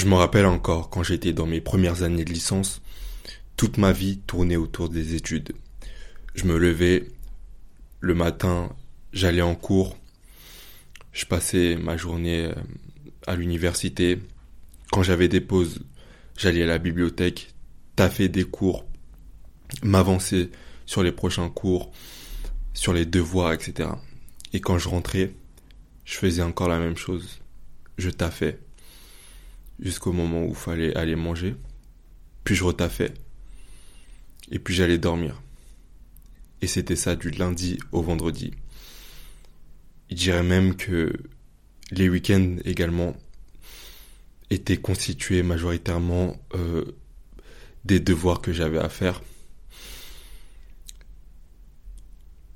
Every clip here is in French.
Je me rappelle encore quand j'étais dans mes premières années de licence, toute ma vie tournait autour des études. Je me levais le matin, j'allais en cours, je passais ma journée euh, à l'université. Quand j'avais des pauses, j'allais à la bibliothèque, taffer des cours, m'avancer sur les prochains cours, sur les devoirs, etc. Et quand je rentrais, je faisais encore la même chose. Je taffais jusqu'au moment où il fallait aller manger. Puis je retaffais. Et puis j'allais dormir. Et c'était ça du lundi au vendredi. Je dirais même que les week-ends également étaient constitués majoritairement euh, des devoirs que j'avais à faire.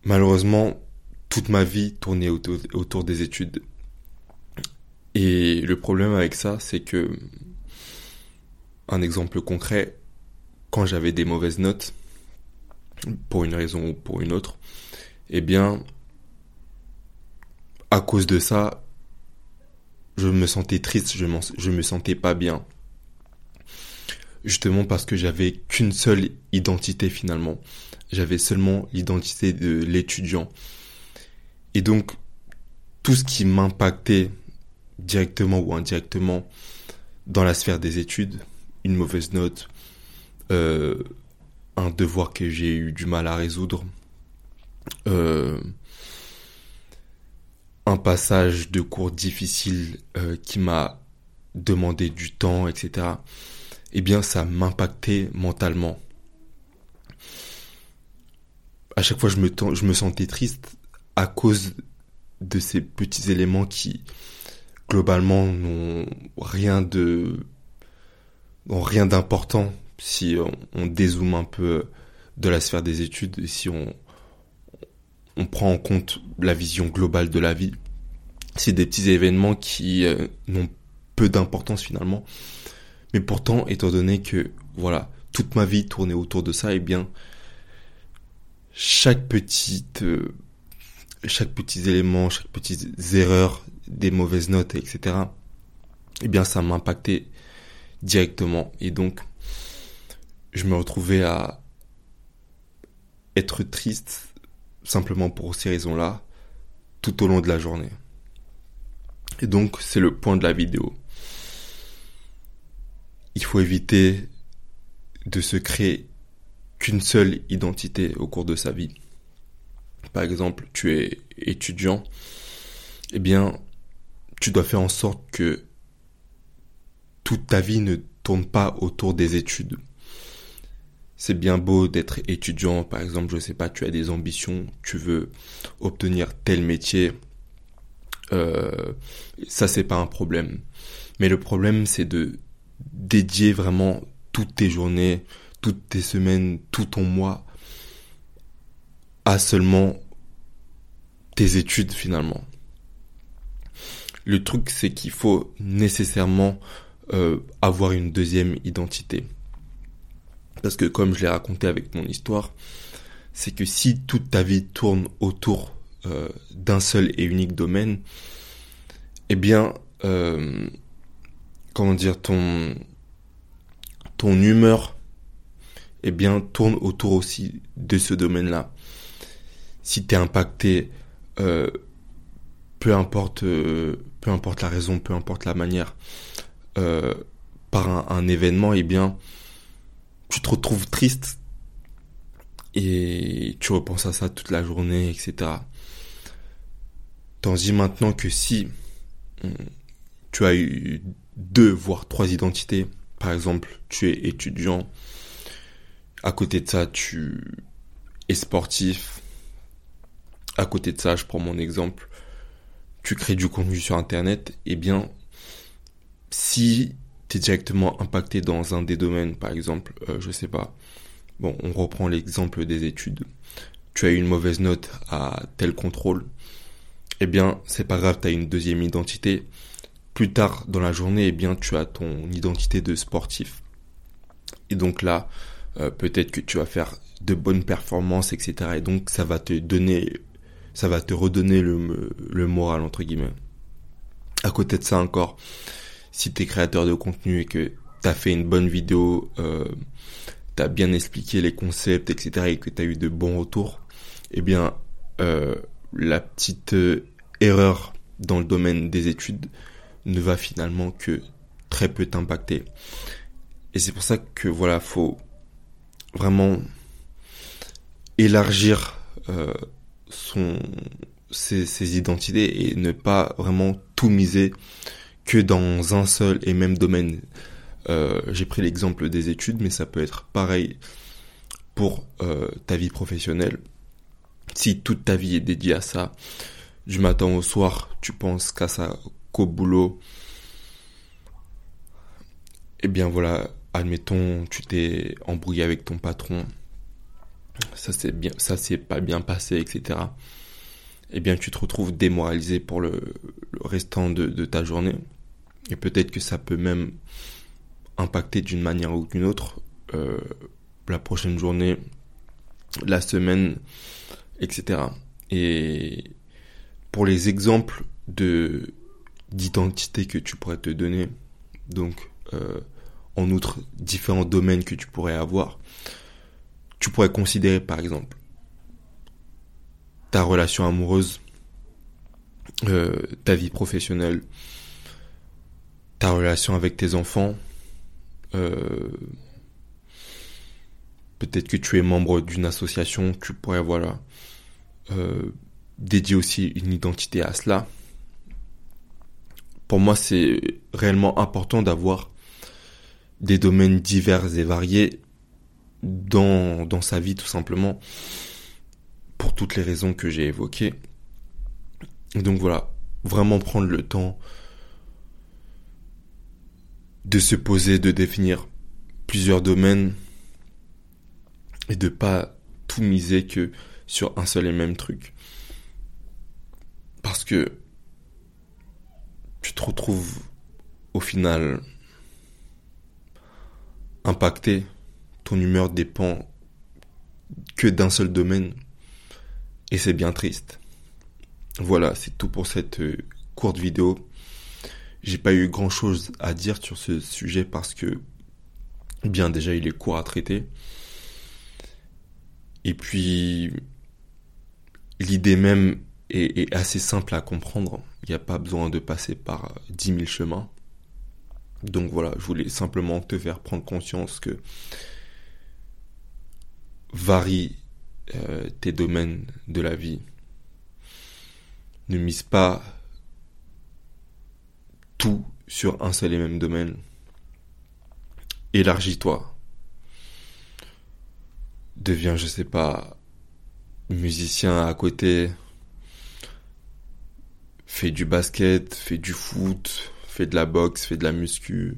Malheureusement, toute ma vie tournait autour, autour des études. Et le problème avec ça, c'est que, un exemple concret, quand j'avais des mauvaises notes, pour une raison ou pour une autre, eh bien, à cause de ça, je me sentais triste, je, je me sentais pas bien. Justement parce que j'avais qu'une seule identité finalement. J'avais seulement l'identité de l'étudiant. Et donc, tout ce qui m'impactait directement ou indirectement dans la sphère des études, une mauvaise note, euh, un devoir que j'ai eu du mal à résoudre, euh, un passage de cours difficile euh, qui m'a demandé du temps, etc. Eh bien, ça m'impactait mentalement. À chaque fois, je me, je me sentais triste à cause de ces petits éléments qui, globalement, n'ont rien d'important si on, dézoome un peu de la sphère des études et si on, on prend en compte la vision globale de la vie. C'est des petits événements qui euh, n'ont peu d'importance finalement. Mais pourtant, étant donné que, voilà, toute ma vie tournait autour de ça, et eh bien, chaque petite, euh, chaque petit élément, chaque petite erreur, des mauvaises notes, etc., eh bien, ça m'impactait directement. Et donc, je me retrouvais à être triste simplement pour ces raisons-là tout au long de la journée. Et donc, c'est le point de la vidéo. Il faut éviter de se créer qu'une seule identité au cours de sa vie. Par exemple, tu es étudiant, eh bien, tu dois faire en sorte que toute ta vie ne tourne pas autour des études c'est bien beau d'être étudiant, par exemple, je sais pas, tu as des ambitions, tu veux obtenir tel métier, euh, ça c'est pas un problème. Mais le problème c'est de dédier vraiment toutes tes journées, toutes tes semaines, tout ton mois à seulement tes études finalement. Le truc c'est qu'il faut nécessairement euh, avoir une deuxième identité. Parce que comme je l'ai raconté avec mon histoire, c'est que si toute ta vie tourne autour euh, d'un seul et unique domaine, eh bien, euh, comment dire, ton, ton humeur, eh bien, tourne autour aussi de ce domaine-là. Si tu es impacté, euh, peu importe, peu importe la raison, peu importe la manière, par un, événement, eh bien, tu te retrouves triste et tu repenses à ça toute la journée, etc. Tandis maintenant que si hum, tu as eu deux voire trois identités, par exemple, tu es étudiant, à côté de ça, tu es sportif, à côté de ça, je prends mon exemple, tu crées du contenu sur Internet, eh bien, si directement impacté dans un des domaines, par exemple, euh, je sais pas. Bon, on reprend l'exemple des études. Tu as eu une mauvaise note à tel contrôle. Eh bien, c'est pas grave, tu as une deuxième identité. Plus tard dans la journée, eh bien, tu as ton identité de sportif. Et donc là, euh, peut-être que tu vas faire de bonnes performances, etc. Et donc, ça va te donner, ça va te redonner le, moral, entre guillemets. À côté de ça encore, si tu es créateur de contenu et que tu as fait une bonne vidéo, euh, tu as bien expliqué les concepts, etc., et que tu as eu de bons retours, eh bien, euh, la petite euh, erreur dans le domaine des études ne va finalement que très peu t'impacter. Et c'est pour ça que voilà, faut vraiment élargir euh, son ses, identités et ne pas vraiment tout miser que dans un seul et même domaine. Euh, J'ai pris l'exemple des études, mais ça peut être pareil pour euh, ta vie professionnelle. Si toute ta vie est dédiée à ça, du matin au soir, tu penses qu'à ça, qu'au boulot, eh bien voilà, admettons, tu t'es embrouillé avec ton patron, ça c'est bien, ça c'est pas bien passé, etc. Eh bien, tu te retrouves démoralisé pour le, restant de, de, ta journée. Et peut-être que ça peut même impacter d'une manière ou d'une autre euh, la prochaine journée, la semaine, etc. Et pour les exemples de d'identité que tu pourrais te donner, donc euh, en outre différents domaines que tu pourrais avoir, tu pourrais considérer par exemple ta relation amoureuse, euh, ta vie professionnelle, ta relation avec tes enfants, euh, peut-être que tu es membre d'une association, tu pourrais voilà euh, dédier aussi une identité à cela. Pour moi, c'est réellement important d'avoir des domaines divers et variés dans, dans sa vie tout simplement pour toutes les raisons que j'ai évoquées. Donc voilà, vraiment prendre le temps de se poser, de définir plusieurs domaines et de pas tout miser que sur un seul et même truc. Parce que tu te retrouves au final impacté, ton humeur dépend que d'un seul domaine et c'est bien triste. Voilà, c'est tout pour cette euh, courte vidéo. J'ai pas eu grand chose à dire sur ce sujet parce que, bien déjà, il est court à traiter. Et puis, l'idée même est, assez simple à comprendre. Il n'y a pas besoin de passer par dix mille chemins. Donc voilà, je voulais simplement te faire prendre conscience que varie euh, tes domaines de la vie. Ne mise pas tout sur un seul et même domaine. Élargis-toi. Deviens, je sais pas, musicien à côté. Fais du basket, fais du foot, fais de la boxe, fais de la muscu.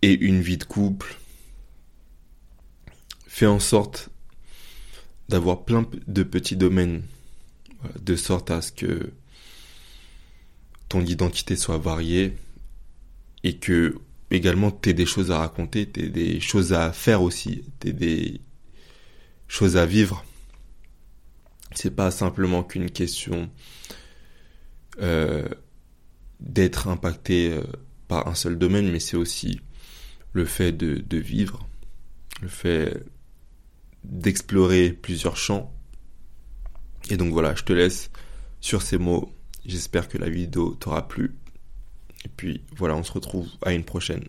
Et une vie de couple fais en sorte d'avoir plein de petits domaines, de sorte à ce que ton identité soit variée et que également tu des choses à raconter, tu des choses à faire aussi, tu des choses à vivre. C'est pas simplement qu'une question euh, d'être impacté euh, par un seul domaine, mais c'est aussi le fait de vivre, le fait d'explorer plusieurs champs. Et donc voilà, je te laisse sur ces mots. J'espère que la vidéo t'aura plu. Et puis voilà, on se retrouve à une prochaine.